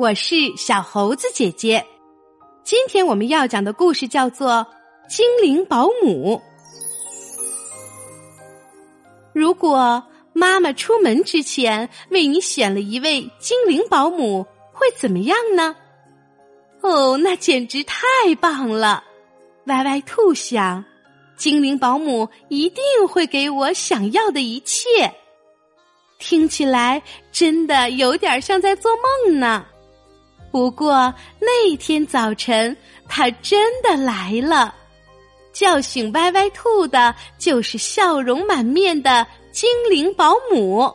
我是小猴子姐姐。今天我们要讲的故事叫做《精灵保姆》。如果妈妈出门之前为你选了一位精灵保姆，会怎么样呢？哦，那简直太棒了！歪歪兔想，精灵保姆一定会给我想要的一切。听起来真的有点像在做梦呢。不过那天早晨，他真的来了，叫醒歪歪兔的就是笑容满面的精灵保姆。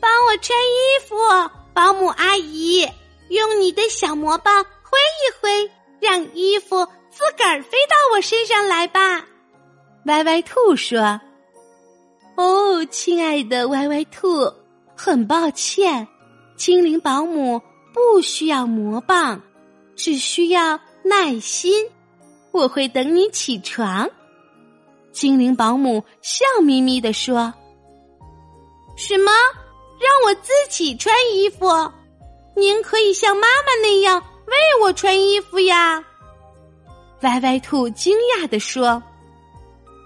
帮我穿衣服，保姆阿姨，用你的小魔棒挥一挥，让衣服自个儿飞到我身上来吧。歪歪兔说。哦，亲爱的歪歪兔，很抱歉，精灵保姆不需要魔棒，只需要耐心。我会等你起床。精灵保姆笑眯眯地说：“什么？让我自己穿衣服？您可以像妈妈那样为我穿衣服呀？”歪歪兔惊讶地说。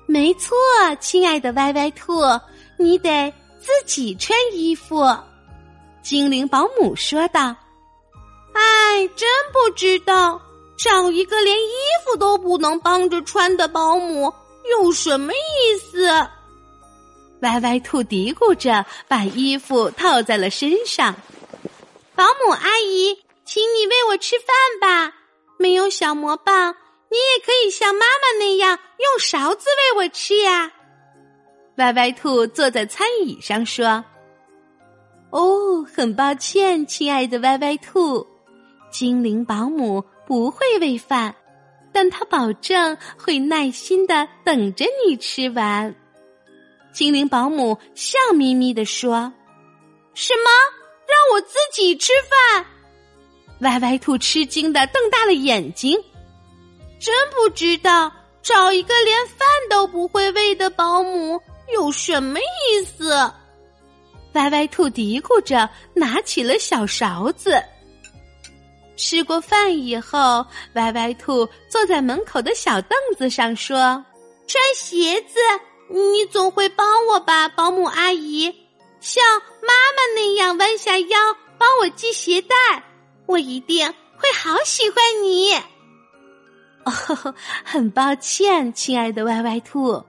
没错，亲爱的歪歪兔，你得自己穿衣服。精灵保姆说道：“哎，真不知道找一个连衣服都不能帮着穿的保姆有什么意思。”歪歪兔嘀咕着，把衣服套在了身上。保姆阿姨，请你喂我吃饭吧。没有小魔棒。你也可以像妈妈那样用勺子喂我吃呀。歪歪兔坐在餐椅上说：“哦，很抱歉，亲爱的歪歪兔，精灵保姆不会喂饭，但他保证会耐心的等着你吃完。”精灵保姆笑眯眯的说：“什么？让我自己吃饭？”歪歪兔吃惊的瞪大了眼睛。真不知道找一个连饭都不会喂的保姆有什么意思。歪歪兔嘀咕着，拿起了小勺子。吃过饭以后，歪歪兔坐在门口的小凳子上说：“穿鞋子，你总会帮我吧，保姆阿姨？像妈妈那样弯下腰帮我系鞋带，我一定会好喜欢你。”哦，很抱歉，亲爱的歪歪兔，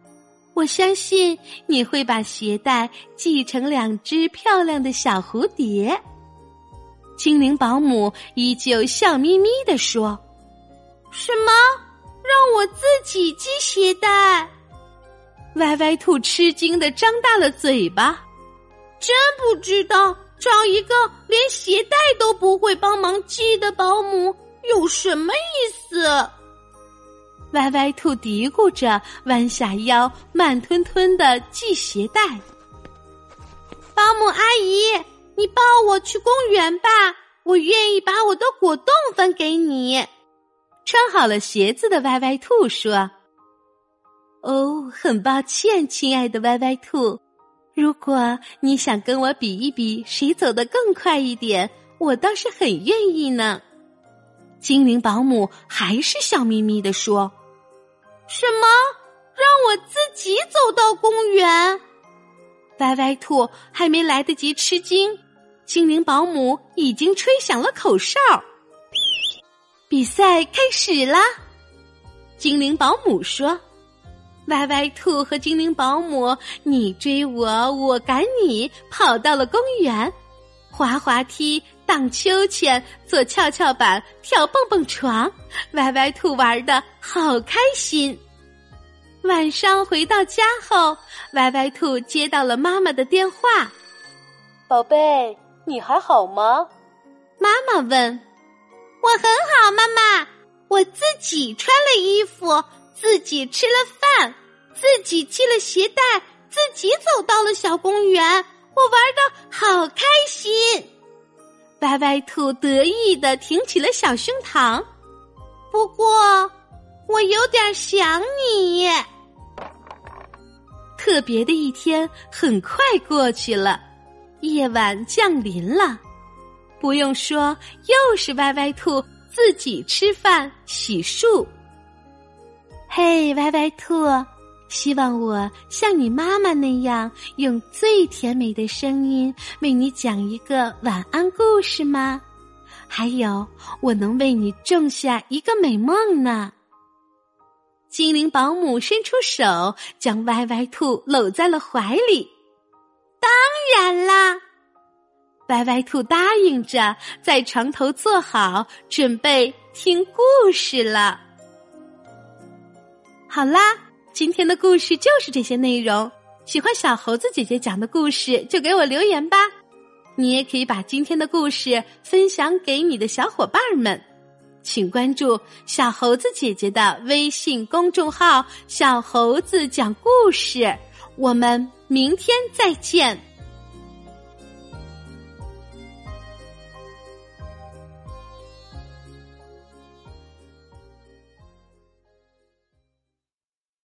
我相信你会把鞋带系成两只漂亮的小蝴蝶。精灵保姆依旧笑眯眯的说：“什么？让我自己系鞋带？”歪歪兔吃惊的张大了嘴巴，真不知道找一个连鞋带都不会帮忙系的保姆有什么意思。歪歪兔嘀咕着，弯下腰，慢吞吞的系鞋带。保姆阿姨，你抱我去公园吧，我愿意把我的果冻分给你。穿好了鞋子的歪歪兔说：“哦，很抱歉，亲爱的歪歪兔，如果你想跟我比一比谁走得更快一点，我倒是很愿意呢。”精灵保姆还是笑眯眯的说。什么？让我自己走到公园？歪歪兔还没来得及吃惊，精灵保姆已经吹响了口哨。比赛开始啦！精灵保姆说：“歪歪兔和精灵保姆，你追我，我赶你，跑到了公园，滑滑梯、荡秋千、坐跷跷板、跳蹦蹦床，歪歪兔玩的好开心。”晚上回到家后，歪歪兔接到了妈妈的电话：“宝贝，你还好吗？”妈妈问。“我很好，妈妈。我自己穿了衣服，自己吃了饭，自己系了鞋带，自己走到了小公园。我玩的好开心。”歪歪兔得意的挺起了小胸膛。不过，我有点想你。特别的一天很快过去了，夜晚降临了。不用说，又是歪歪兔自己吃饭洗漱。嘿，歪歪兔，希望我像你妈妈那样，用最甜美的声音为你讲一个晚安故事吗？还有，我能为你种下一个美梦呢。精灵保姆伸出手，将歪歪兔搂在了怀里。然啦，歪歪兔答应着，在床头坐好，准备听故事了。好啦，今天的故事就是这些内容。喜欢小猴子姐姐讲的故事，就给我留言吧。你也可以把今天的故事分享给你的小伙伴们，请关注小猴子姐姐的微信公众号“小猴子讲故事”。我们明天再见。